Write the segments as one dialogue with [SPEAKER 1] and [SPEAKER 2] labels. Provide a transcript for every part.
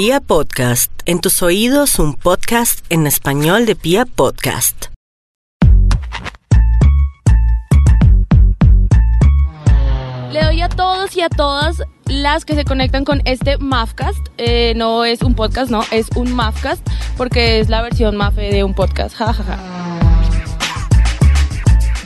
[SPEAKER 1] Pia Podcast, en tus oídos un podcast en español de Pia Podcast.
[SPEAKER 2] Le doy a todos y a todas las que se conectan con este Mafcast. Eh, no es un podcast, no, es un Mafcast porque es la versión Mafe de un podcast. Ja, ja, ja.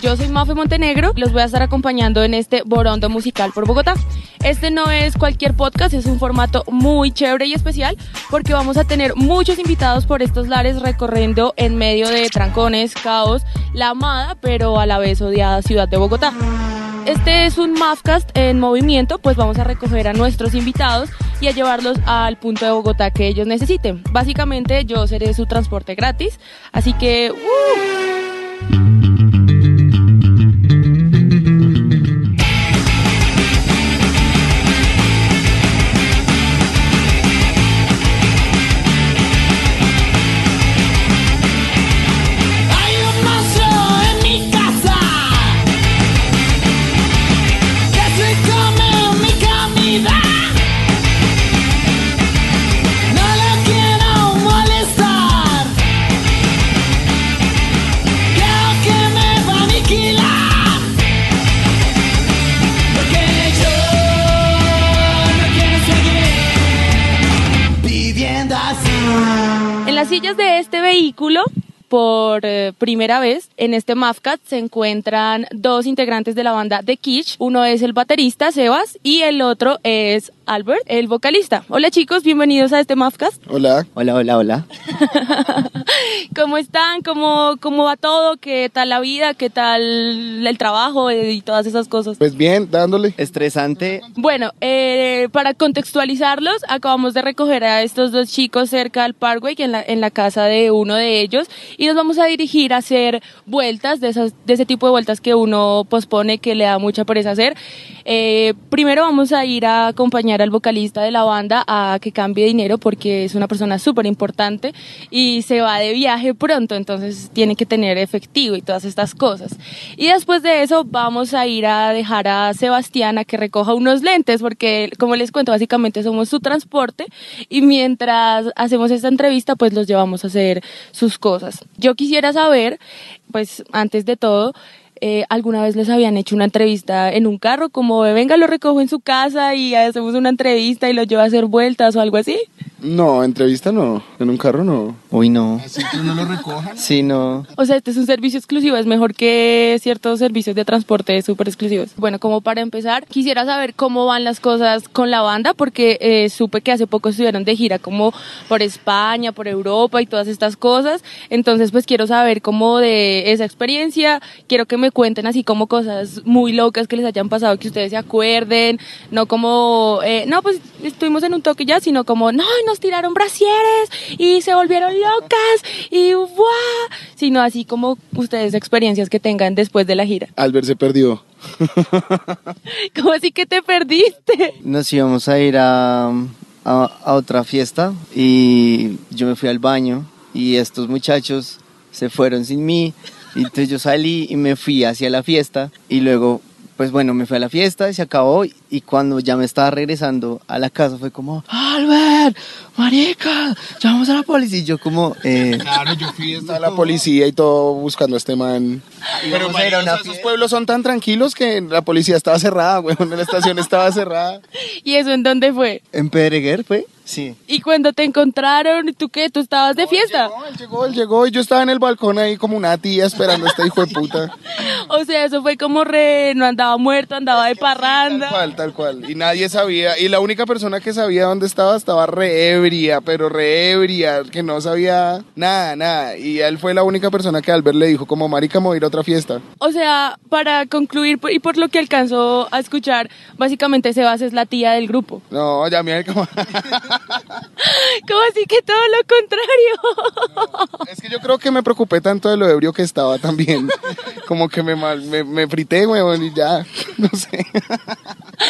[SPEAKER 2] Yo soy Mafe Montenegro los voy a estar acompañando en este Borondo Musical por Bogotá. Este no es cualquier podcast, es un formato muy chévere y especial porque vamos a tener muchos invitados por estos lares recorriendo en medio de trancones, caos, la amada pero a la vez odiada ciudad de Bogotá. Este es un Mafcast en movimiento, pues vamos a recoger a nuestros invitados y a llevarlos al punto de Bogotá que ellos necesiten. Básicamente yo seré su transporte gratis, así que... ¡uh! Por eh, primera vez en este Mafcat se encuentran dos integrantes de la banda The Kitsch. Uno es el baterista Sebas y el otro es Albert, el vocalista. Hola chicos, bienvenidos a este Mafcast.
[SPEAKER 3] Hola.
[SPEAKER 4] Hola, hola, hola.
[SPEAKER 2] ¿Cómo están? ¿Cómo, ¿Cómo va todo? ¿Qué tal la vida? ¿Qué tal el trabajo eh, y todas esas cosas?
[SPEAKER 3] Pues bien, dándole.
[SPEAKER 4] Estresante.
[SPEAKER 2] Bueno, eh, para contextualizarlos, acabamos de recoger a estos dos chicos cerca al Parkway, en la, en la casa de uno de ellos, y nos vamos a dirigir a hacer vueltas, de, esas, de ese tipo de vueltas que uno pospone, que le da mucha pereza hacer. Eh, primero vamos a ir a acompañar al vocalista de la banda a que cambie dinero porque es una persona súper importante y se va de viaje pronto, entonces tiene que tener efectivo y todas estas cosas. Y después de eso vamos a ir a dejar a Sebastián a que recoja unos lentes porque, como les cuento, básicamente somos su transporte y mientras hacemos esta entrevista pues los llevamos a hacer sus cosas. Yo quisiera saber, pues antes de todo, eh, alguna vez les habían hecho una entrevista en un carro, como venga, lo recojo en su casa y hacemos una entrevista y lo llevo a hacer vueltas o algo así.
[SPEAKER 3] No, entrevista no. En un carro no.
[SPEAKER 4] Uy, no.
[SPEAKER 3] Así que no lo recojan.
[SPEAKER 4] Sí, no.
[SPEAKER 2] O sea, este es un servicio exclusivo, es mejor que ciertos servicios de transporte súper exclusivos. Bueno, como para empezar, quisiera saber cómo van las cosas con la banda, porque eh, supe que hace poco estuvieron de gira como por España, por Europa y todas estas cosas. Entonces, pues quiero saber cómo de esa experiencia, quiero que me cuenten así como cosas muy locas que les hayan pasado, que ustedes se acuerden, no como, eh, no, pues estuvimos en un toque ya, sino como, no, nos tiraron brasieres y se volvieron locas y ¡guau! Sino así como ustedes experiencias que tengan después de la gira.
[SPEAKER 3] Albert se perdió.
[SPEAKER 2] ¿Cómo así que te perdiste?
[SPEAKER 4] Nos íbamos a ir a, a, a otra fiesta y yo me fui al baño y estos muchachos se fueron sin mí. Y entonces yo salí y me fui hacia la fiesta y luego, pues bueno, me fui a la fiesta y se acabó y cuando ya me estaba regresando a la casa fue como, Albert, marica, llamamos a la policía y yo como, eh,
[SPEAKER 3] Claro, yo fui a la policía y todo buscando a este man. Pero marica,
[SPEAKER 4] una
[SPEAKER 3] esos
[SPEAKER 4] fiesta.
[SPEAKER 3] pueblos son tan tranquilos que la policía estaba cerrada, weón. La estación estaba cerrada.
[SPEAKER 2] ¿Y eso en dónde fue?
[SPEAKER 4] ¿en Pedreguer fue? Sí.
[SPEAKER 2] ¿Y cuando te encontraron, tú qué? ¿Tú estabas de fiesta?
[SPEAKER 3] No, él llegó, él llegó y yo estaba en el balcón ahí como una tía esperando a este hijo de puta.
[SPEAKER 2] O sea, eso fue como re, no andaba muerto, andaba de
[SPEAKER 3] Tal
[SPEAKER 2] parranda.
[SPEAKER 3] cual, tal cual. Y nadie sabía. Y la única persona que sabía dónde estaba estaba re ebria, pero re ebria, que no sabía nada, nada. Y él fue la única persona que Albert le dijo, como marica, me voy a ir a otra fiesta.
[SPEAKER 2] O sea, para concluir y por lo que alcanzó a escuchar, básicamente Sebas es la tía del grupo.
[SPEAKER 3] No, ya me como.
[SPEAKER 2] ¿Cómo así que todo lo contrario?
[SPEAKER 3] es que yo creo que me preocupé tanto de lo ebrio que estaba también. Como que me, mal, me, me frité, weón, y ya. No sé.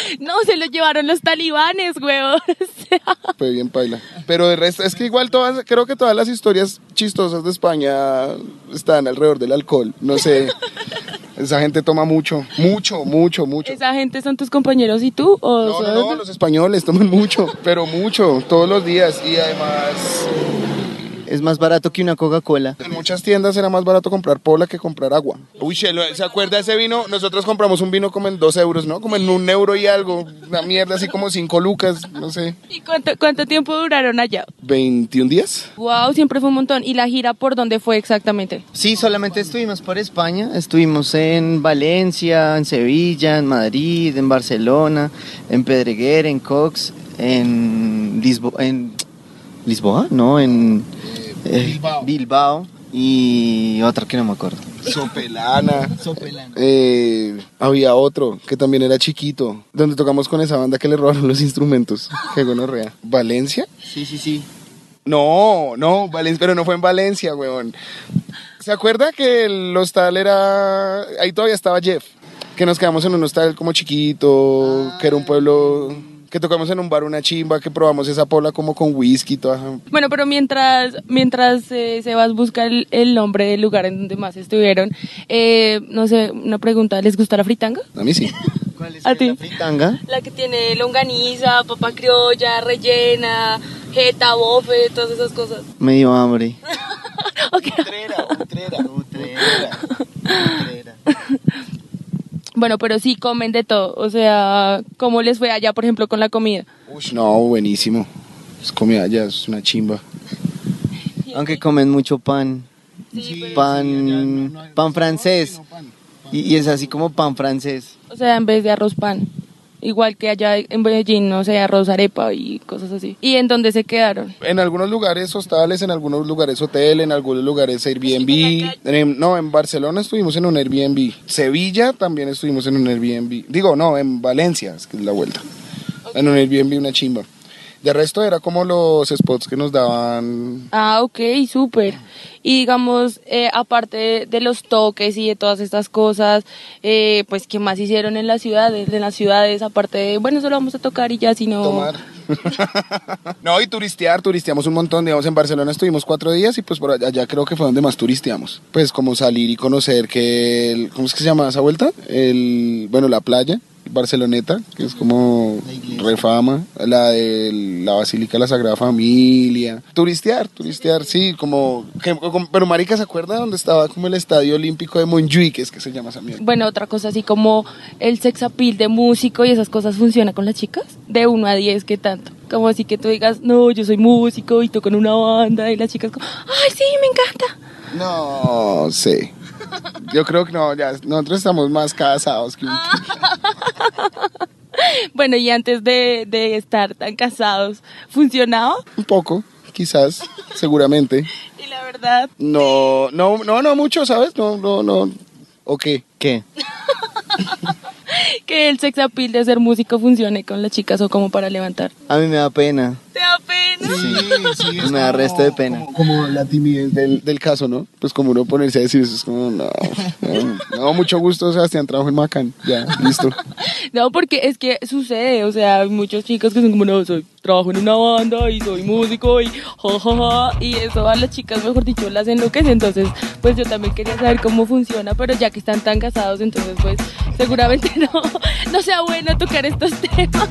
[SPEAKER 2] No, se lo llevaron los talibanes, sea,
[SPEAKER 3] Fue bien paila. Pero de resto, es que igual todas, creo que todas las historias chistosas de España están alrededor del alcohol. No sé. Esa gente toma mucho, mucho, mucho, mucho.
[SPEAKER 2] ¿Esa gente son tus compañeros y tú? ¿O
[SPEAKER 3] No, no, no, los españoles toman mucho, pero mucho, todos los días. Y además,
[SPEAKER 4] Es más barato que una Coca-Cola.
[SPEAKER 3] en muchas tiendas era más barato comprar pola que comprar agua. Uy, Shelo, ¿se acuerda ese vino? Nosotros compramos un vino como en dos euros, ¿no? Como en un euro y algo. Una mierda así como cinco lucas, no sé.
[SPEAKER 2] ¿Y cuánto, cuánto tiempo duraron allá?
[SPEAKER 3] ¿21 días?
[SPEAKER 2] Wow, siempre fue un montón. ¿Y la gira por dónde fue exactamente?
[SPEAKER 4] Sí, solamente estuvimos por España. Estuvimos en Valencia, en Sevilla, en Madrid, en Barcelona, en Pedreguer, en Cox, en Lisboa. En ¿Lisboa? No, en eh,
[SPEAKER 3] Bilbao.
[SPEAKER 4] Bilbao y otra que no me acuerdo.
[SPEAKER 3] Sopelana. Eh, había otro que también era chiquito, donde tocamos con esa banda que le robaron los instrumentos. Qué gonorrea. ¿Valencia?
[SPEAKER 4] Sí, sí, sí.
[SPEAKER 3] No, no, Valencia, pero no fue en Valencia, weón. ¿Se acuerda que el hostal era. Ahí todavía estaba Jeff? Que nos quedamos en un hostal como chiquito, que era un pueblo. Que tocamos en un bar una chimba, que probamos esa pola como con whisky, toda.
[SPEAKER 2] Bueno, pero mientras, mientras eh, Sebas busca el, el nombre del lugar en donde más estuvieron, eh, no sé, una pregunta, ¿les gusta la fritanga?
[SPEAKER 3] A mí sí.
[SPEAKER 4] ¿Cuál es
[SPEAKER 2] ¿A ti?
[SPEAKER 4] la fritanga?
[SPEAKER 2] La que tiene longaniza, papa criolla, rellena, jeta, bofe, todas esas cosas.
[SPEAKER 4] Me dio hambre. Utrera, utrera, utrera, utrera.
[SPEAKER 2] Bueno, pero sí comen de todo. O sea, ¿cómo les fue allá, por ejemplo, con la comida?
[SPEAKER 3] Uy, no, buenísimo. Es comida ya, es una chimba.
[SPEAKER 4] Aunque comen mucho pan. pan, pan francés. Y, y es así como pan francés.
[SPEAKER 2] O sea, en vez de arroz pan. Igual que allá en Medellín, no sé, arroz arepa y cosas así. ¿Y en dónde se quedaron?
[SPEAKER 3] En algunos lugares hostales, en algunos lugares hotel, en algunos lugares Airbnb. En- no, en Barcelona estuvimos en un Airbnb. Sevilla también estuvimos en un Airbnb. Digo, no, en Valencia, es que es la vuelta. En un Airbnb una chimba. De resto era como los spots que nos daban.
[SPEAKER 2] Ah, ok, súper. Y digamos, eh, aparte de los toques y de todas estas cosas, eh, pues, ¿qué más hicieron en las ciudades? En las ciudades, aparte de, bueno, solo vamos a tocar y ya, sino...
[SPEAKER 3] Tomar. no, y turistear, turisteamos un montón. Digamos, en Barcelona estuvimos cuatro días y pues por allá, allá creo que fue donde más turisteamos. Pues como salir y conocer que, el, ¿cómo es que se llama esa vuelta? El, bueno, la playa, Barceloneta, que es como refama, la de la Basílica de la Sagrada Familia. Turistear, turistear, sí, como, que- como- pero marica, ¿se acuerda donde estaba como el Estadio Olímpico de Montjuic, es que se llama esa mierda?
[SPEAKER 2] Bueno, otra cosa así como el sex appeal de músico y esas cosas funciona con las chicas. De 1 a 10, ¿qué tanto? Como así que tú digas, no, yo soy músico y toco en una banda y las chicas como, ay, sí, me encanta.
[SPEAKER 3] No sé. Yo creo que no, ya, nosotros estamos más casados que un...
[SPEAKER 2] Bueno, y antes de, de estar tan casados, ¿funcionaba?
[SPEAKER 3] Un poco, quizás, seguramente.
[SPEAKER 2] Y la verdad,
[SPEAKER 3] No, no, no, no mucho, ¿sabes? No, no, no. ¿O qué?
[SPEAKER 4] ¿Qué?
[SPEAKER 2] que el sex appeal de ser músico funcione con las chicas o como para levantar.
[SPEAKER 4] A mí me da pena.
[SPEAKER 2] ¿Te da pena?
[SPEAKER 3] Sí, sí,
[SPEAKER 4] Me da resto de pena.
[SPEAKER 3] Como, como la timidez del, del caso, ¿no? Pues como uno ponerse a decir eso, es como, no, no, no, mucho gusto, Sebastián, trabajo en Macan, ya, listo.
[SPEAKER 2] No, porque es que sucede, o sea, hay muchos chicos que son como, no, soy, trabajo en una banda y soy músico y ja, ja, ja, y eso a las chicas, mejor dicho, las enloquece, entonces, pues yo también quería saber cómo funciona, pero ya que están tan casados, entonces, pues, seguramente no, no sea bueno tocar estos temas.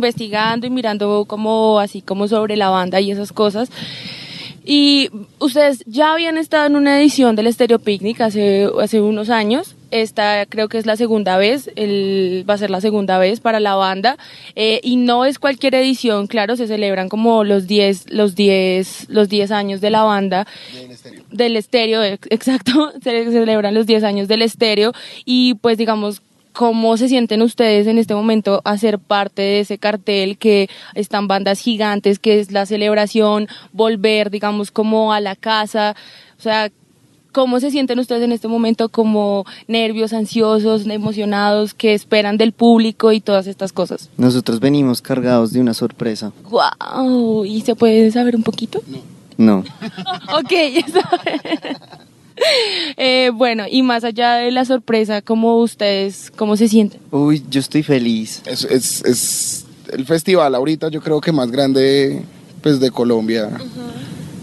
[SPEAKER 2] Investigando y mirando como así como sobre la banda y esas cosas. Y ustedes ya habían estado en una edición del Stereo Picnic hace, hace unos años. Esta creo que es la segunda vez, el, va a ser la segunda vez para la banda. Eh, y no es cualquier edición, claro, se celebran como los 10 los 10 los 10 años de la banda. Del estéreo, ex- exacto, se celebran los 10 años del estéreo y pues digamos ¿Cómo se sienten ustedes en este momento a ser parte de ese cartel que están bandas gigantes, que es la celebración, volver, digamos, como a la casa? O sea, ¿cómo se sienten ustedes en este momento como nervios, ansiosos, emocionados, que esperan del público y todas estas cosas?
[SPEAKER 4] Nosotros venimos cargados de una sorpresa.
[SPEAKER 2] ¡Wow! ¿Y se puede saber un poquito?
[SPEAKER 4] No.
[SPEAKER 2] ok, está bien. Eh, bueno, y más allá de la sorpresa, ¿cómo ustedes, cómo se sienten?
[SPEAKER 4] Uy, yo estoy feliz.
[SPEAKER 3] Es, es, es el festival ahorita yo creo que más grande pues de Colombia.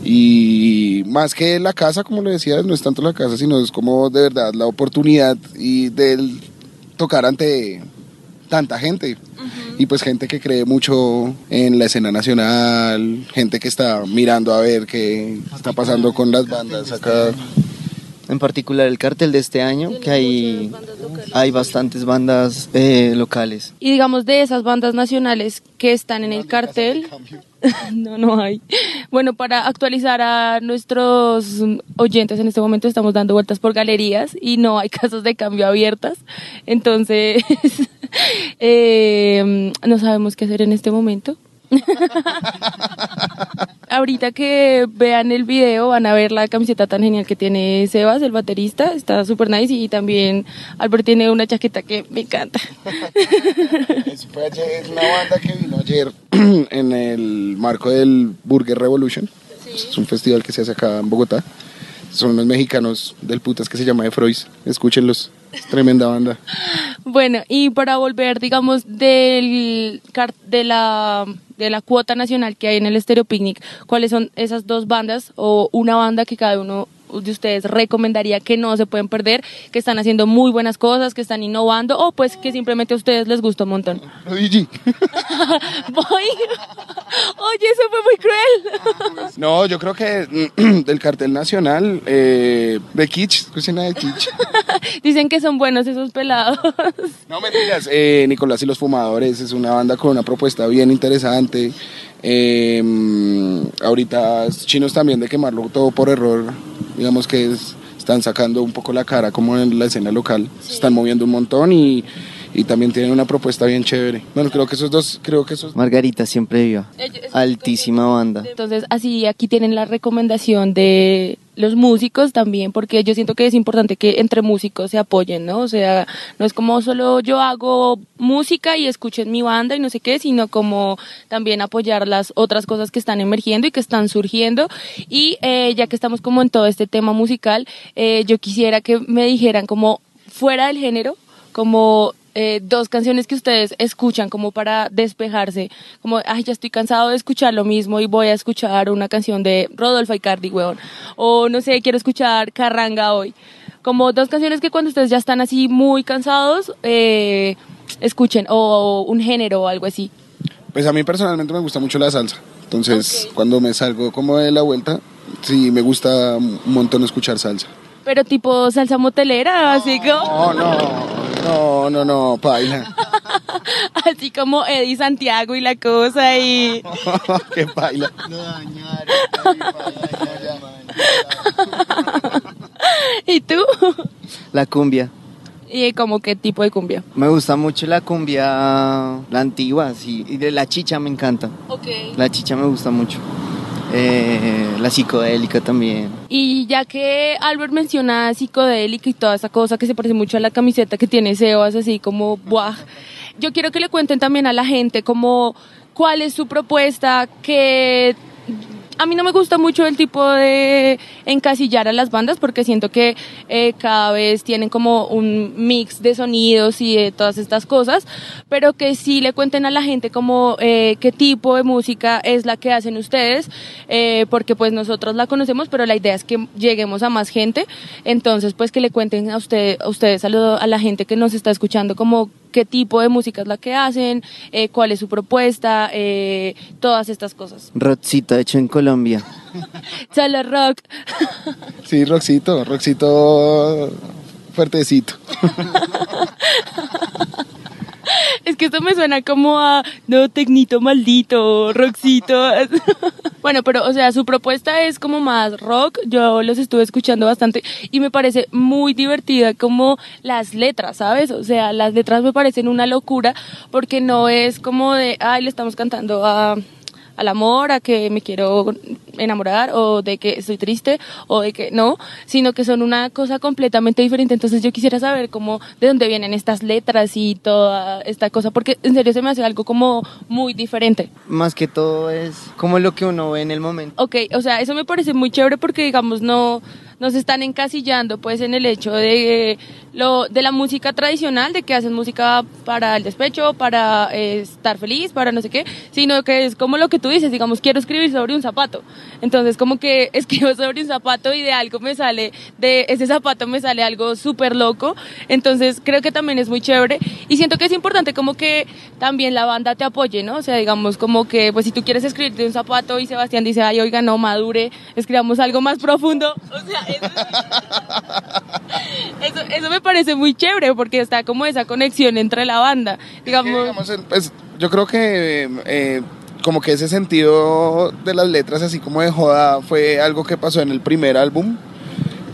[SPEAKER 3] Y más que la casa, como le decía, no es tanto la casa, sino es como de verdad la oportunidad y de tocar ante tanta gente. Y pues gente que cree mucho en la escena nacional, gente que está mirando a ver qué está pasando con las bandas acá.
[SPEAKER 4] En particular el cartel de este año, que hay, hay bastantes bandas eh, locales.
[SPEAKER 2] Y digamos de esas bandas nacionales que están en el cartel, no, no hay. Bueno, para actualizar a nuestros oyentes en este momento estamos dando vueltas por galerías y no hay casas de cambio abiertas. Entonces, eh, no sabemos qué hacer en este momento. Ahorita que vean el video van a ver la camiseta tan genial que tiene Sebas, el baterista, está súper nice y también Albert tiene una chaqueta que me encanta.
[SPEAKER 3] Fue ayer, una banda que vino ayer en el marco del Burger Revolution. Es un festival que se hace acá en Bogotá. Son unos mexicanos del putas que se llama Efrois. Escúchenlos. Tremenda banda.
[SPEAKER 2] Bueno, y para volver, digamos, del de la de la cuota nacional que hay en el Stereo Picnic, ¿cuáles son esas dos bandas o una banda que cada uno de ustedes recomendaría que no se pueden perder, que están haciendo muy buenas cosas, que están innovando o pues que simplemente a ustedes les gusta un montón?
[SPEAKER 3] Luigi.
[SPEAKER 2] Voy. Oye, eso fue muy cruel.
[SPEAKER 3] No, yo creo que mm, del cartel nacional, eh, de Kitsch, escuchen de Kitsch.
[SPEAKER 2] Dicen que son buenos esos pelados.
[SPEAKER 3] No mentiras, eh, Nicolás y los Fumadores es una banda con una propuesta bien interesante. Eh, mm, ahorita chinos también de quemarlo todo por error, digamos que es- están sacando un poco la cara como en la escena local, se están moviendo un montón y, y también tienen una propuesta bien chévere. Bueno, creo que esos dos, creo que esos...
[SPEAKER 4] Margarita siempre viva. Altísima banda.
[SPEAKER 2] Entonces, así aquí tienen la recomendación de los músicos también, porque yo siento que es importante que entre músicos se apoyen, ¿no? O sea, no es como solo yo hago música y escuchen mi banda y no sé qué, sino como también apoyar las otras cosas que están emergiendo y que están surgiendo. Y eh, ya que estamos como en todo este tema musical, eh, yo quisiera que me dijeran como fuera del género, como eh, dos canciones que ustedes escuchan como para despejarse, como, ay, ya estoy cansado de escuchar lo mismo y voy a escuchar una canción de Rodolfo Icardi, weón, o no sé, quiero escuchar Carranga hoy. Como dos canciones que cuando ustedes ya están así muy cansados, eh, escuchen, o, un género o algo así.
[SPEAKER 3] Pues a mí personalmente me gusta mucho la salsa, entonces cuando me salgo como de la vuelta, sí me gusta un montón escuchar salsa.
[SPEAKER 2] Pero tipo salsa motelera, así como,
[SPEAKER 3] No, no, no, no, no, paila.
[SPEAKER 2] así como Eddie Santiago y la cosa y...
[SPEAKER 3] Qué paila.
[SPEAKER 2] ¿Y tú?
[SPEAKER 4] La cumbia.
[SPEAKER 2] ¿Y como qué tipo de cumbia?
[SPEAKER 4] Me gusta mucho la cumbia, la antigua, sí. Y de la chicha me encanta.
[SPEAKER 2] Ok.
[SPEAKER 4] La chicha me gusta mucho. Eh, la psicodélica también.
[SPEAKER 2] Y ya que Albert menciona psicodélica y toda esa cosa que se parece mucho a la camiseta que tiene Sebas, así como, ¡buah! Yo quiero que le cuenten también a la gente como cuál es su propuesta, que a mí no me gusta mucho el tipo de encasillar a las bandas porque siento que eh, cada vez tienen como un mix de sonidos y de todas estas cosas, pero que sí le cuenten a la gente como eh, qué tipo de música es la que hacen ustedes, eh, porque pues nosotros la conocemos, pero la idea es que lleguemos a más gente, entonces pues que le cuenten a, usted, a ustedes, a, la gente que nos está escuchando como qué tipo de música es la que hacen, eh, cuál es su propuesta, eh, todas estas cosas.
[SPEAKER 4] Rockcito hecho en Colombia.
[SPEAKER 2] Solo rock.
[SPEAKER 3] Sí, Roxito, Roxito fuertecito.
[SPEAKER 2] Es que esto me suena como a, no, tecnito maldito, rockcito. bueno, pero, o sea, su propuesta es como más rock. Yo los estuve escuchando bastante y me parece muy divertida como las letras, ¿sabes? O sea, las letras me parecen una locura porque no es como de, ay, le estamos cantando a al amor, a que me quiero enamorar o de que estoy triste o de que no, sino que son una cosa completamente diferente. Entonces yo quisiera saber cómo, de dónde vienen estas letras y toda esta cosa, porque en serio se me hace algo como muy diferente.
[SPEAKER 4] Más que todo es como lo que uno ve en el momento.
[SPEAKER 2] Ok, o sea, eso me parece muy chévere porque digamos no nos están encasillando pues en el hecho de lo de la música tradicional, de que hacen música para el despecho, para eh, estar feliz, para no sé qué, sino que es como lo que tú dices, digamos, quiero escribir sobre un zapato. Entonces, como que escribo sobre un zapato y de algo me sale, de ese zapato me sale algo súper loco. Entonces, creo que también es muy chévere y siento que es importante como que también la banda te apoye, ¿no? O sea, digamos, como que, pues si tú quieres escribir de un zapato y Sebastián dice, ay, oiga, no, madure, escribamos algo más profundo. O sea, eso, eso, eso me parece muy chévere porque está como esa conexión entre la banda.
[SPEAKER 3] Que,
[SPEAKER 2] Digamos,
[SPEAKER 3] digamos, el- pues, yo creo que eh, como que ese sentido de las letras así como de joda fue algo que pasó en el primer álbum.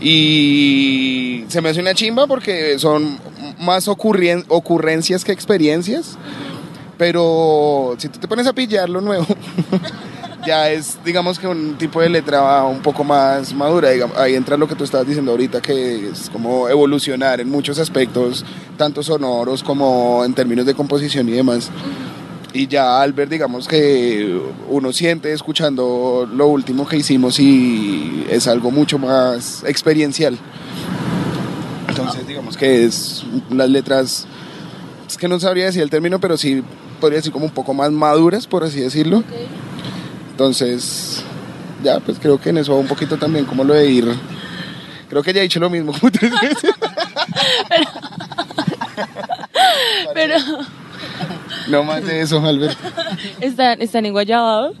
[SPEAKER 3] Y se me hace una chimba porque son más ocurrien- ocurrencias que experiencias. Pero si tú te pones a pillar lo nuevo ya es digamos que un tipo de letra un poco más madura digamos, ahí entra lo que tú estabas diciendo ahorita que es como evolucionar en muchos aspectos tanto sonoros como en términos de composición y demás y ya al ver digamos que uno siente escuchando lo último que hicimos y es algo mucho más experiencial. Entonces digamos que es las letras es que no sabría decir el término pero sí podría decir como un poco más maduras por así decirlo. Entonces ya pues creo que en eso va un poquito también como lo de ir creo que ya he dicho lo mismo como tres veces
[SPEAKER 2] pero
[SPEAKER 3] no más de eso Albert
[SPEAKER 2] están, están en Guayabao.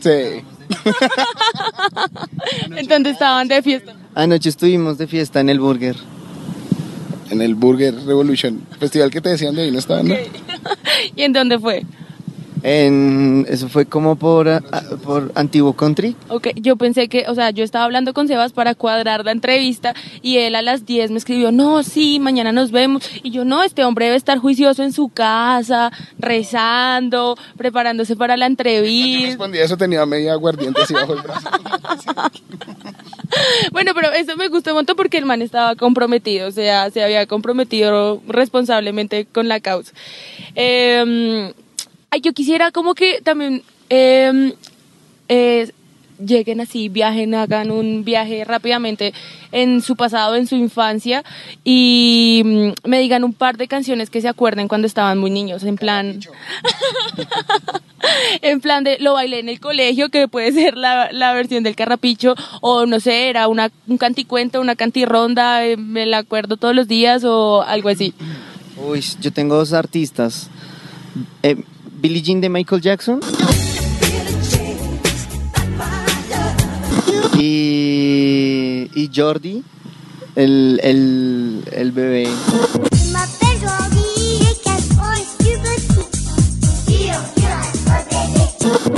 [SPEAKER 3] sí
[SPEAKER 2] Entonces estaban de fiesta.
[SPEAKER 4] Anoche estuvimos de fiesta en el Burger.
[SPEAKER 3] en el Burger Revolution festival que te decían de ahí no estaban ¿no?
[SPEAKER 2] ¿Y en dónde fue?
[SPEAKER 4] En, eso fue como por, por Antiguo Country.
[SPEAKER 2] Ok, yo pensé que, o sea, yo estaba hablando con Sebas para cuadrar la entrevista y él a las 10 me escribió, no, sí, mañana nos vemos. Y yo, no, este hombre debe estar juicioso en su casa, rezando, preparándose para la
[SPEAKER 3] Yo
[SPEAKER 2] entrevista.
[SPEAKER 3] respondí eso tenía media aguardiente así bajo el brazo
[SPEAKER 2] Bueno, pero eso me gustó un montón porque el man estaba comprometido, o sea, se había comprometido responsablemente con la causa. Eh, yo quisiera como que también eh, eh, lleguen así, viajen, hagan un viaje rápidamente en su pasado, en su infancia y mm, me digan un par de canciones que se acuerden cuando estaban muy niños, en plan... en plan de lo bailé en el colegio, que puede ser la, la versión del carrapicho, o no sé, era una, un canticuento, una cantirronda, eh, me la acuerdo todos los días o algo así.
[SPEAKER 4] Uy, yo tengo dos artistas. Eh, Billie Jean de Michael Jackson. Y, y Jordi, el, el, el bebé.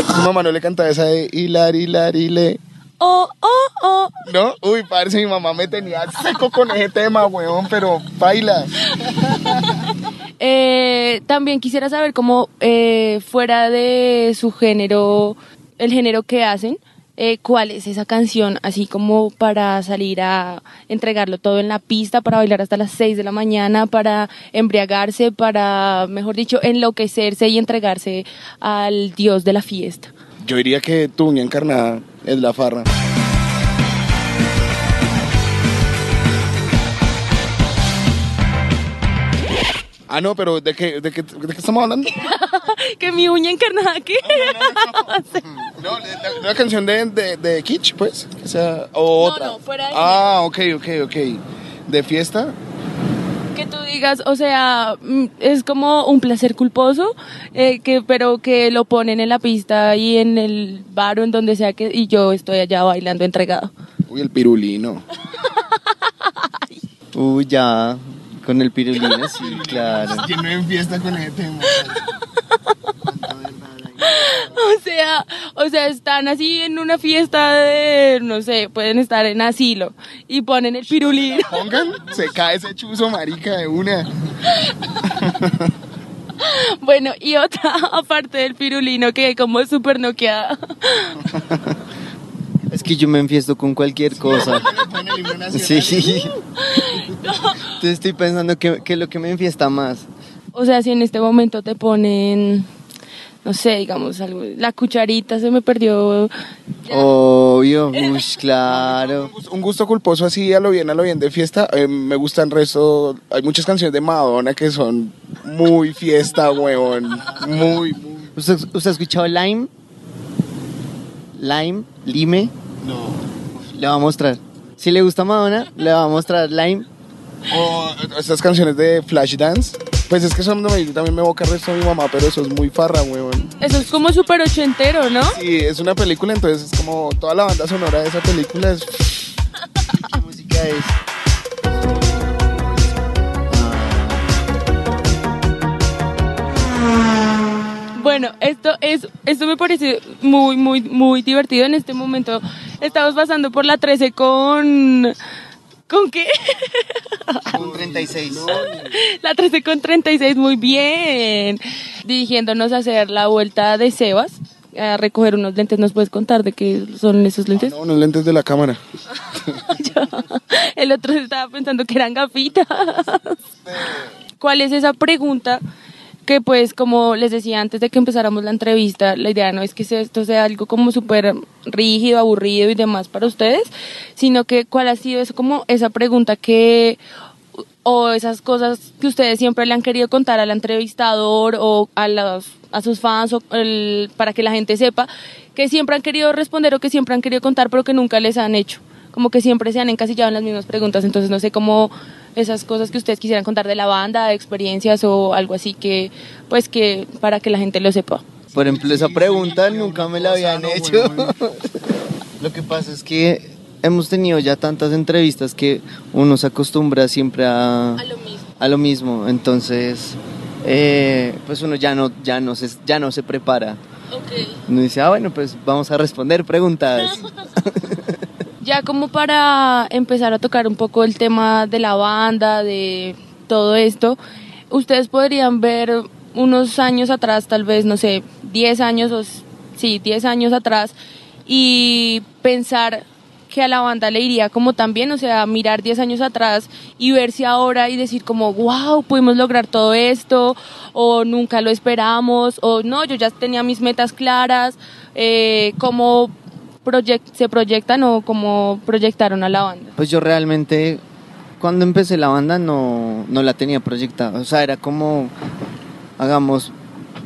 [SPEAKER 3] Su mamá no le cantaba esa de hilar, hilar, hile.
[SPEAKER 2] Oh, oh, oh.
[SPEAKER 3] ¿No? Uy, parece mi mamá me tenía seco con ese tema, weón, pero baila.
[SPEAKER 2] Eh, también quisiera saber cómo, eh, fuera de su género, el género que hacen, eh, cuál es esa canción, así como para salir a entregarlo todo en la pista, para bailar hasta las 6 de la mañana, para embriagarse, para, mejor dicho, enloquecerse y entregarse al dios de la fiesta.
[SPEAKER 3] Yo diría que tu encarnada es la farra. Ah, no, pero ¿de qué, de qué, de qué estamos hablando?
[SPEAKER 2] que mi uña encarnada, ¿qué?
[SPEAKER 3] No, la, la- la canción de, de, de Kitsch, pues. Que sea, o
[SPEAKER 2] No,
[SPEAKER 3] otra.
[SPEAKER 2] no, fuera de
[SPEAKER 3] Ah, ok, ok, ok. ¿De fiesta?
[SPEAKER 2] que tú digas, o sea, mm, es como un placer culposo, eh, que pero que lo ponen en la pista y en el bar o en donde sea que y yo estoy allá bailando entregado.
[SPEAKER 3] Uy, el pirulino.
[SPEAKER 4] Uy, ya, con el pirulino, sí, claro.
[SPEAKER 3] Que no en fiesta con ese tema.
[SPEAKER 2] O sea, o sea, están así en una fiesta de, no sé, pueden estar en asilo y ponen el pirulino.
[SPEAKER 3] Pongan, se cae ese chuzo marica de una.
[SPEAKER 2] Bueno, y otra aparte del pirulino que como súper noqueada.
[SPEAKER 4] Es que yo me enfiesto con cualquier cosa.
[SPEAKER 3] El.
[SPEAKER 4] Sí. Entonces estoy pensando que, que lo que me enfiesta más.
[SPEAKER 2] O sea, si en este momento te ponen, no sé, digamos, algo, la cucharita se me perdió.
[SPEAKER 4] Obvio, uy, claro.
[SPEAKER 3] Un gusto culposo así a lo bien, a lo bien de fiesta. Eh, me gustan resto. Hay muchas canciones de Madonna que son muy fiesta, huevón. Muy, muy.
[SPEAKER 4] ¿Usted, usted ha escuchado Lime? Lime, Lime.
[SPEAKER 3] No.
[SPEAKER 4] Le va a mostrar. Si le gusta Madonna, le va a mostrar Lime.
[SPEAKER 3] O estas canciones de Flashdance. Pues es que son donde yo también me evoca el resto de mi mamá, pero eso es muy farra, huevón.
[SPEAKER 2] Eso es como súper ochentero, ¿no?
[SPEAKER 3] Sí, es una película, entonces es como toda la banda sonora de esa película es.
[SPEAKER 4] ¿Qué música es?
[SPEAKER 2] Bueno, esto es, esto me parece muy, muy, muy divertido en este momento. Estamos pasando por la 13 con, ¿con qué?
[SPEAKER 4] Con 36.
[SPEAKER 2] La 13 con 36, muy bien. Dirigiéndonos a hacer la vuelta de Sebas, a recoger unos lentes. ¿Nos puedes contar de qué son esos lentes?
[SPEAKER 3] No, unos lentes de la cámara.
[SPEAKER 2] El otro estaba pensando que eran gafitas. ¿Cuál es esa pregunta? Que pues como les decía antes de que empezáramos la entrevista, la idea no es que esto sea algo como súper rígido, aburrido y demás para ustedes, sino que cuál ha sido eso como esa pregunta que o esas cosas que ustedes siempre le han querido contar al entrevistador o a sus fans o para que la gente sepa que siempre han querido responder o que siempre han querido contar pero que nunca les han hecho como que siempre se han encasillado en las mismas preguntas entonces no sé cómo esas cosas que ustedes quisieran contar de la banda experiencias o algo así que pues que para que la gente lo sepa
[SPEAKER 4] Por ejemplo, esa pregunta nunca me la habían hecho. Lo que pasa es que hemos tenido ya tantas entrevistas que uno se acostumbra siempre a,
[SPEAKER 2] lo mismo
[SPEAKER 4] a lo mismo. Entonces, eh, pues uno ya no, ya, no se, ya no se prepara. Uno dice, ah, bueno, pues vamos a responder preguntas.
[SPEAKER 2] Ya como para empezar a tocar un poco el tema de la banda, de todo esto, ustedes podrían ver unos años atrás, tal vez, no sé, 10 años o sí, 10 años atrás y pensar que a la banda le iría como también, o sea, mirar 10 años atrás y verse ahora y decir como, wow, pudimos lograr todo esto, o nunca lo esperamos, o no, yo ya tenía mis metas claras, eh, cómo proyec- se proyectan o cómo proyectaron a la banda.
[SPEAKER 4] Pues yo realmente, cuando empecé la banda, no, no la tenía proyectada. O sea, era como, hagamos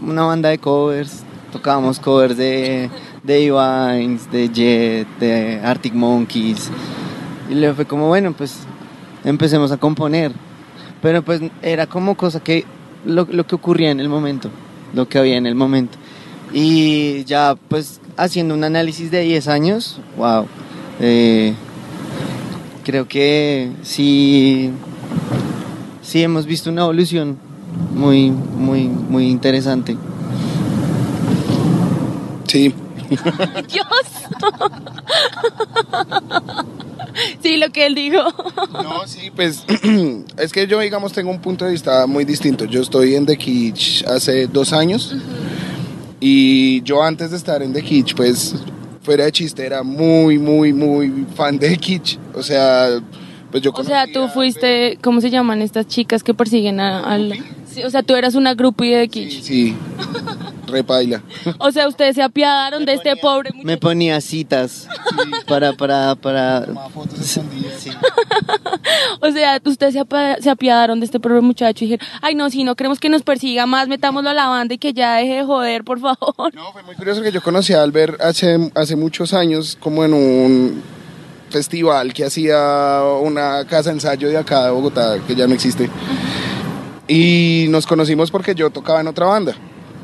[SPEAKER 4] una banda de covers, tocábamos covers de, de Divines, de Jet, de Arctic Monkeys. Y luego fue como, bueno, pues empecemos a componer. Pero pues era como cosa que, lo, lo que ocurría en el momento, lo que había en el momento. Y ya pues haciendo un análisis de 10 años, wow. eh, creo que sí, sí hemos visto una evolución muy, muy, muy interesante.
[SPEAKER 3] Sí.
[SPEAKER 2] Dios. sí, lo que él dijo.
[SPEAKER 3] No, sí, pues es que yo, digamos, tengo un punto de vista muy distinto. Yo estoy en The Kitsch hace dos años y yo antes de estar en The Kitsch, pues fuera de chiste, era muy, muy, muy fan de The Kitsch. O sea, pues yo
[SPEAKER 2] O sea, tú fuiste, ¿cómo se llaman estas chicas que persiguen a- al... Sí, o sea, tú eras una groupie de Kitsch.
[SPEAKER 3] Sí, sí, repaila.
[SPEAKER 2] O sea, ustedes se apiadaron de este pobre
[SPEAKER 4] Me
[SPEAKER 2] muchacho.
[SPEAKER 4] ponía citas para, para, para...
[SPEAKER 3] fotos escondidas.
[SPEAKER 4] Sí.
[SPEAKER 2] O sea, ustedes se, apiadaron de este pobre muchacho y dijeron, ay no, si no queremos que nos persiga más, metámoslo a la banda y que ya deje de joder, por favor.
[SPEAKER 3] No, fue muy curioso que yo conocí a Albert hace, hace muchos años, como en un festival que hacía una casa de ensayo de acá de Bogotá, que ya no existe. Y nos conocimos porque yo tocaba en otra banda.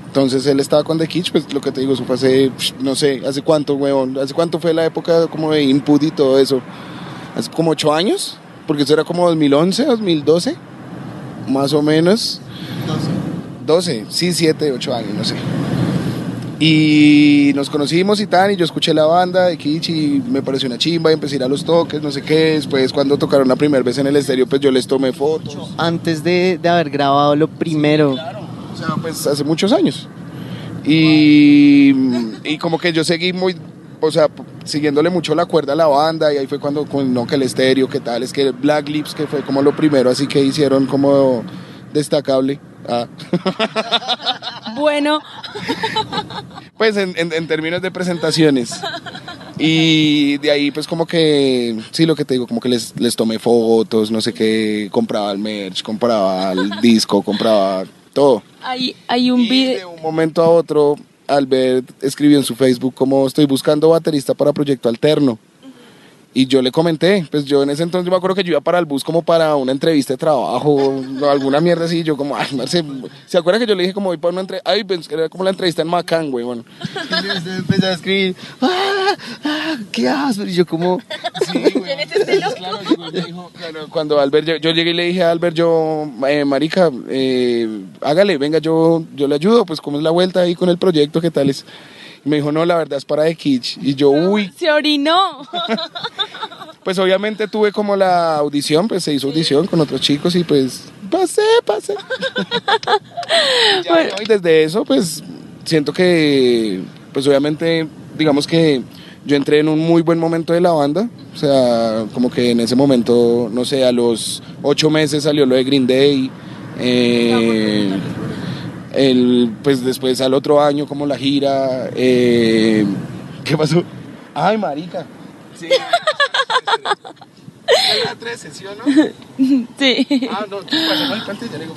[SPEAKER 3] Entonces él estaba con The Kitsch, pues lo que te digo, eso fue hace, no sé, hace cuánto, weón, hace cuánto fue la época como de input y todo eso. Hace como ocho años, porque eso era como 2011, 2012, más o menos. 12, sí, 7, 8 años, no sé. Y nos conocimos y tal, y yo escuché la banda de Kitsch y me pareció una chimba y empecé a ir a los toques, no sé qué. Después, cuando tocaron la primera vez en el estéreo, pues yo les tomé fotos.
[SPEAKER 4] Antes de, de haber grabado lo primero,
[SPEAKER 3] O sea, pues hace muchos años. Y, y como que yo seguí muy, o sea, siguiéndole mucho la cuerda a la banda y ahí fue cuando, con, no, que el estéreo, que tal, es que Black Lips, que fue como lo primero, así que hicieron como destacable. Ah.
[SPEAKER 2] Bueno,
[SPEAKER 3] Pues en, en- en términos de presentaciones. Y de ahí pues como que, sí, lo que te digo, como que les, les tomé fotos, no sé qué, compraba el merch, compraba el disco, compraba todo.
[SPEAKER 2] hay, hay un
[SPEAKER 3] Y de
[SPEAKER 2] video.
[SPEAKER 3] un momento a otro, Albert escribió en su Facebook como estoy buscando baterista para Proyecto Alterno. Y yo le comenté, pues yo en ese entonces yo me acuerdo que yo iba para el bus como para una entrevista de trabajo o alguna mierda así. y Yo como, ay, Marce, ¿se acuerda que yo le dije como voy para una entrevista? Ay, pues, era como la entrevista en Macán, güey, bueno.
[SPEAKER 4] y le empecé a escribir, ¡Ah! ¡Ah! ¿qué haces? Y yo como,
[SPEAKER 3] Sí, güey. Claro, llegó y me dijo, claro, cuando Albert, yo, yo llegué y le dije a Albert, yo, eh, marica, eh, hágale, venga, yo, yo le ayudo, pues cómo es la vuelta ahí con el proyecto, qué tal es. Y me dijo, no, la verdad es para The Kitsch. Y yo, uy,
[SPEAKER 2] Se orinó.
[SPEAKER 3] pues obviamente tuve como la audición, pues se hizo audición con otros chicos y pues pasé, pasé. Ya,
[SPEAKER 2] Bueno.
[SPEAKER 3] ¿no? Y desde eso, pues siento que, pues obviamente, digamos que yo entré en un muy buen momento de la banda. O sea, como que en ese momento, no sé, a los ocho meses salió lo de Green Day. eh, el, pues después al otro año como la gira. eh, ¿Qué pasó? Ay, marica. Sí. Era 13, ¿sí o no?
[SPEAKER 2] Sí.
[SPEAKER 3] Ah, no, tú pasó el parte, ya le digo.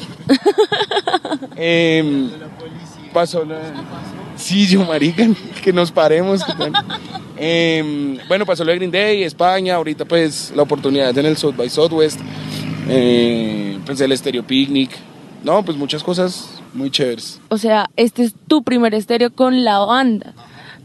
[SPEAKER 3] Em, pasó la... Sí, yo, marica, que nos paremos. ¿qué? Em, bueno, pasó lo de Green Day, España, ahorita pues la oportunidad en el South by Southwest, eh, pues el Stereo Picnic, no, pues muchas cosas muy chéveres.
[SPEAKER 2] O sea, este es tu primer estéreo con la banda.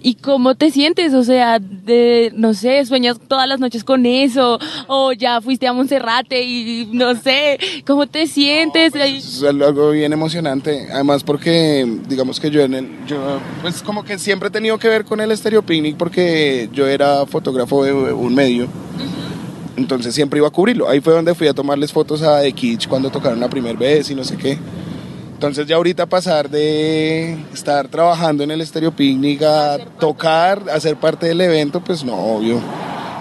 [SPEAKER 2] ¿Y cómo te sientes? O sea, de, no sé, sueñas todas las noches con eso, o ya fuiste a Monserrate y no sé, ¿cómo te sientes? Ay,
[SPEAKER 3] Es algo bien emocionante, además porque digamos que yo en el, yo pues como que siempre he tenido que ver con el Stereo Picnic porque yo era fotógrafo de un medio, entonces siempre iba a cubrirlo. Ahí fue donde fui a tomarles fotos a The Kitsch cuando tocaron la primera vez y no sé qué. Entonces ya ahorita pasar de estar trabajando en el Stereo Picnic a tocar, a ser parte del evento, pues no, obvio,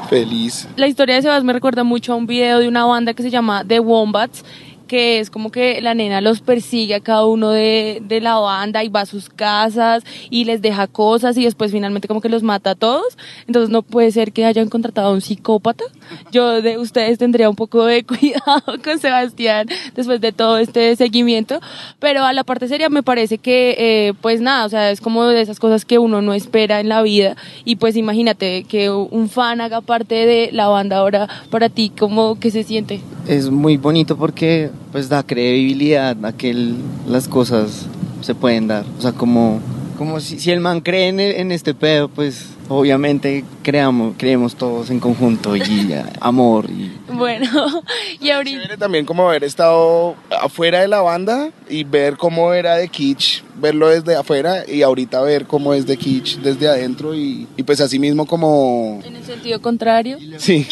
[SPEAKER 3] feliz.
[SPEAKER 2] La historia de Sebas me recuerda mucho a un video de una banda que se llama The Wombats, que es como que la nena los persigue a cada uno de, de la banda y va a sus casas y les deja cosas y después finalmente como que los mata a todos. Entonces no puede ser que hayan contratado a un psicópata. Yo de ustedes tendría un poco de cuidado con Sebastián después de todo este seguimiento. Pero a la parte seria me parece que eh, pues nada, o sea, es como de esas cosas que uno no espera en la vida y pues imagínate que un fan haga parte de la banda ahora para ti, ¿cómo que se siente?
[SPEAKER 4] Es muy bonito porque pues da credibilidad a que las cosas se pueden dar. O sea, como, como si, si el man cree en, en este pedo, pues obviamente creamos, creemos todos en conjunto y ya, amor y
[SPEAKER 2] Bueno, y ahorita...
[SPEAKER 3] También como haber estado afuera de la banda y ver cómo era de Kitsch, verlo desde afuera y ahorita ver cómo es de Kitsch desde adentro y, y pues así mismo como...
[SPEAKER 2] En el sentido contrario.
[SPEAKER 3] Sí.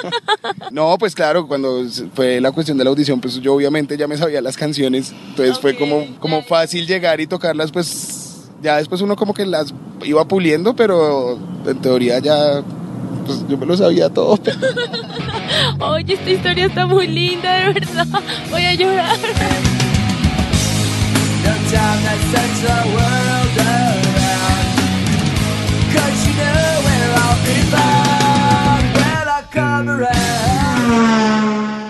[SPEAKER 3] no, pues claro, cuando fue la cuestión de la audición, pues yo obviamente ya me sabía las canciones, entonces fue como, como fácil llegar y tocarlas, pues ya después uno como que las iba puliendo, pero en teoría ya, pues yo me lo sabía todo.
[SPEAKER 2] Oye, esta historia está muy linda, de verdad. Voy a llorar.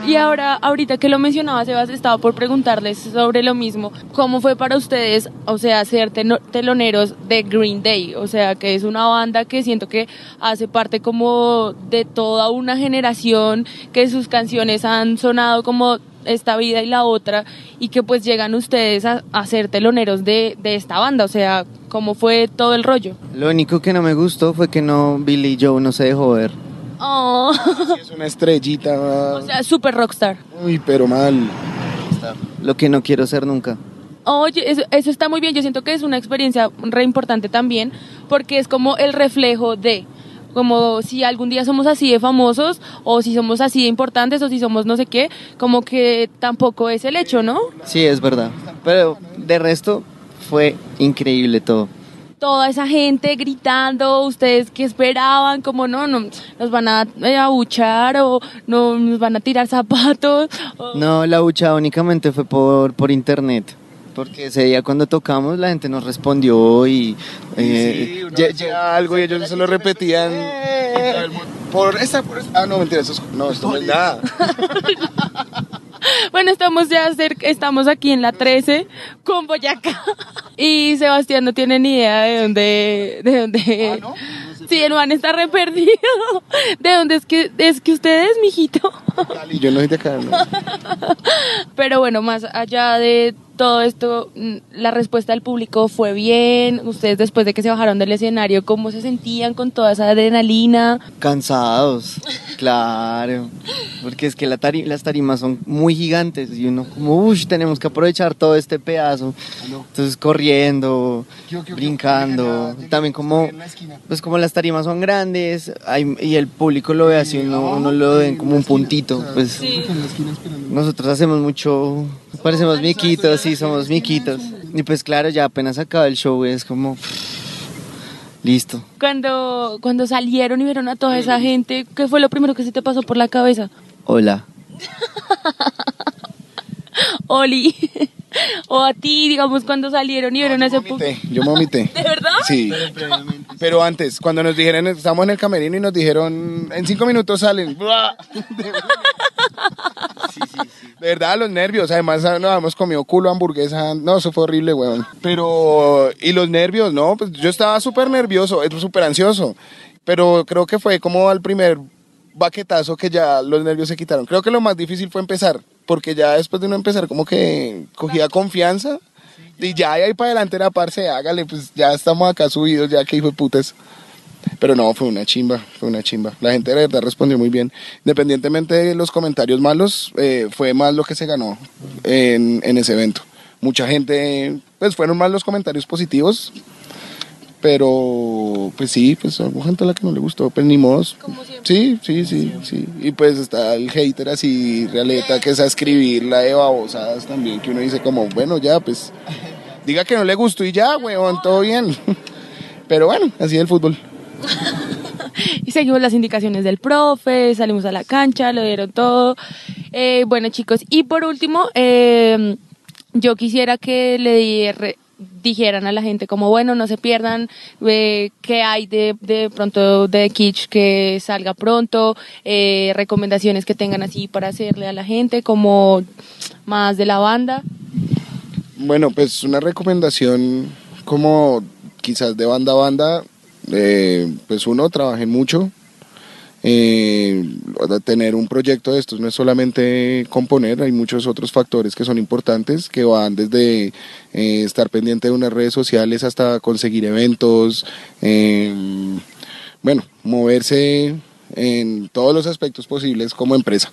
[SPEAKER 2] Y ahora, ahorita que lo mencionaba Sebas, estaba por preguntarles sobre lo mismo. ¿Cómo fue para ustedes, o sea, ser teloneros de Green Day? O sea, que es una banda que siento que hace parte como de toda una generación, que sus canciones han sonado como esta vida y la otra, y que pues llegan ustedes a, a ser teloneros de, de esta banda. O sea, ¿cómo fue todo el rollo?
[SPEAKER 4] Lo único que no me gustó fue que no Billy Joe no se dejó ver.
[SPEAKER 2] Oh,
[SPEAKER 3] Sí, es una estrellita.
[SPEAKER 2] o sea, super rockstar.
[SPEAKER 3] Uy, pero mal.
[SPEAKER 4] Lo que no quiero ser nunca.
[SPEAKER 2] Oye, eso, eso está muy bien. Yo siento que es una experiencia re importante también, porque es como el reflejo de, como si algún día somos así de famosos, o si somos así de importantes, o si somos no sé qué, como que tampoco es el hecho, ¿no?
[SPEAKER 4] Sí, es verdad. Pero de resto fue increíble todo.
[SPEAKER 2] Toda esa gente gritando, ustedes que esperaban, como no, no, nos van a eh, abuchar o no nos van a tirar zapatos. o-
[SPEAKER 4] No, la bucha únicamente fue por, por internet. Porque ese día cuando tocamos la gente nos respondió y... eh,
[SPEAKER 3] Sí, decía algo y ellos se lo repetían. Por esta, por esta. Ah, no, mentira, eso es- no, esto no es nada.
[SPEAKER 2] Bueno, estamos ya cerca, estamos aquí en la 13 con Boyacá. Y Sebastián no tiene ni idea de dónde, de dónde. Sí, el man está re perdido. ¿De dónde es que es que ustedes, mijito?
[SPEAKER 3] Cali, yo no soy de acá. no.
[SPEAKER 2] Pero bueno, más allá de todo esto, mm, la respuesta del público fue bien. Ustedes después de que se bajaron del escenario, ¿cómo se sentían con toda esa adrenalina?
[SPEAKER 4] Cansados, claro. Porque es que la tari- las tarimas son muy gigantes y uno como, uff, tenemos que aprovechar todo este pedazo. Entonces corriendo,
[SPEAKER 3] Yo, yo, yo,
[SPEAKER 4] brincando. También como, pues como las tarimas son grandes hay- y el público lo ve así, uno, uno lo ve como un puntito. Pues nosotros hacemos mucho, parecemos miquitos, sí, somos miquitos. Y pues claro, ya apenas acaba el show, es como, listo.
[SPEAKER 2] Cuando, cuando salieron y vieron a toda esa gente, ¿qué fue lo primero que se te pasó por la cabeza?
[SPEAKER 4] Hola.
[SPEAKER 2] Oli. o a ti, digamos, cuando salieron y vieron a ese
[SPEAKER 3] vomité, yo me vomité.
[SPEAKER 2] ¿De verdad?
[SPEAKER 3] Sí. Pero antes, cuando nos dijeron, estamos en el camerino y nos dijeron, en cinco minutos salen. De verdad, los nervios. Además, nos habíamos comido culo, hamburguesa. No, eso fue horrible, weón. Pero, y los nervios, ¿no? Pues yo estaba súper nervioso, eh, súper ansioso. Pero creo que fue como al primer baquetazo que ya los nervios se quitaron. Creo que lo más difícil fue empezar, porque ya después de uno empezar, como que cogía confianza. Y ya ahí para adelante era parce, hágale, pues ya estamos acá subidos, ya que hijo de putas. Pero no, fue una chimba, fue una chimba. La gente de verdad respondió muy bien. Independientemente de los comentarios malos, eh, fue más lo que se ganó en, en ese evento. Mucha gente, pues fueron más los comentarios positivos, pero pues sí, pues hubo gente a la que no le gustó, pues ni modo. Sí, sí, sí, sí. Y pues está el hater así, realeta, que es a escribir la de babosadas también, que uno dice como, bueno, ya, pues diga que no le gustó y ya, weón, todo bien. Pero bueno, así es el fútbol.
[SPEAKER 2] Y seguimos las indicaciones del profe, salimos a la cancha, lo dieron todo. Eh, bueno, chicos, y por último, eh, yo quisiera que le di- re- dijeran a la gente como, bueno, no se pierdan, eh, qué hay de, de pronto de Kitsch que salga pronto, eh, recomendaciones que tengan así para hacerle a la gente, como más de la banda.
[SPEAKER 3] Bueno, pues una recomendación como quizás de banda a banda, eh, pues uno, trabajen mucho. Eh, tener un proyecto de estos no es solamente componer, hay muchos otros factores que son importantes, que van desde eh, estar pendiente de unas redes sociales hasta conseguir eventos, bueno, moverse en todos los aspectos posibles como empresa.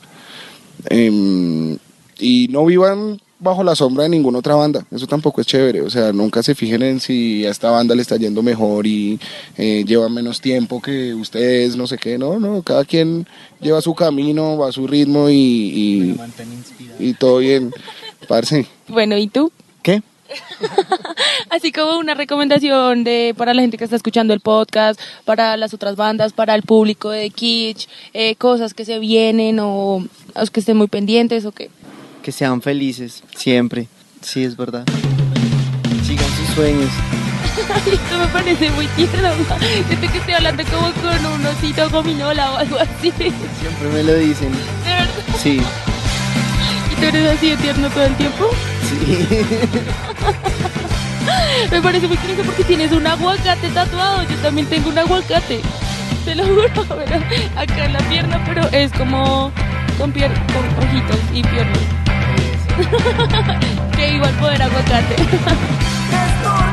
[SPEAKER 3] Em, y no vivan bajo la sombra de ninguna otra banda, eso tampoco es chévere, o sea, nunca se fijen en si a esta banda le está yendo mejor y eh, lleva menos tiempo que ustedes, no sé qué, no, no, cada quien lleva su camino, va a su ritmo y, y, y todo bien, parce.
[SPEAKER 2] Bueno, ¿y tú?
[SPEAKER 4] ¿Qué?
[SPEAKER 2] Así como una recomendación de para la gente que está escuchando el podcast, para las otras bandas, para el público de Kitsch, eh, cosas que se vienen o los que estén muy pendientes o qué.
[SPEAKER 4] Que sean felices, siempre. Sí, es verdad. Sigan sus sueños.
[SPEAKER 2] Esto me parece muy tierno. Siento que estoy hablando como con un osito gominola o algo así. De
[SPEAKER 4] Siempre me lo dicen.
[SPEAKER 2] verdad.
[SPEAKER 4] Sí.
[SPEAKER 2] ¿Tú eres así de tierno todo el tiempo?
[SPEAKER 4] Sí.
[SPEAKER 2] Me parece muy curioso porque tienes un aguacate tatuado. Yo también tengo un aguacate. Te lo juro, pero acá en la pierna, pero es como con, pier con ojitos y piernas. que igual poder aguacate.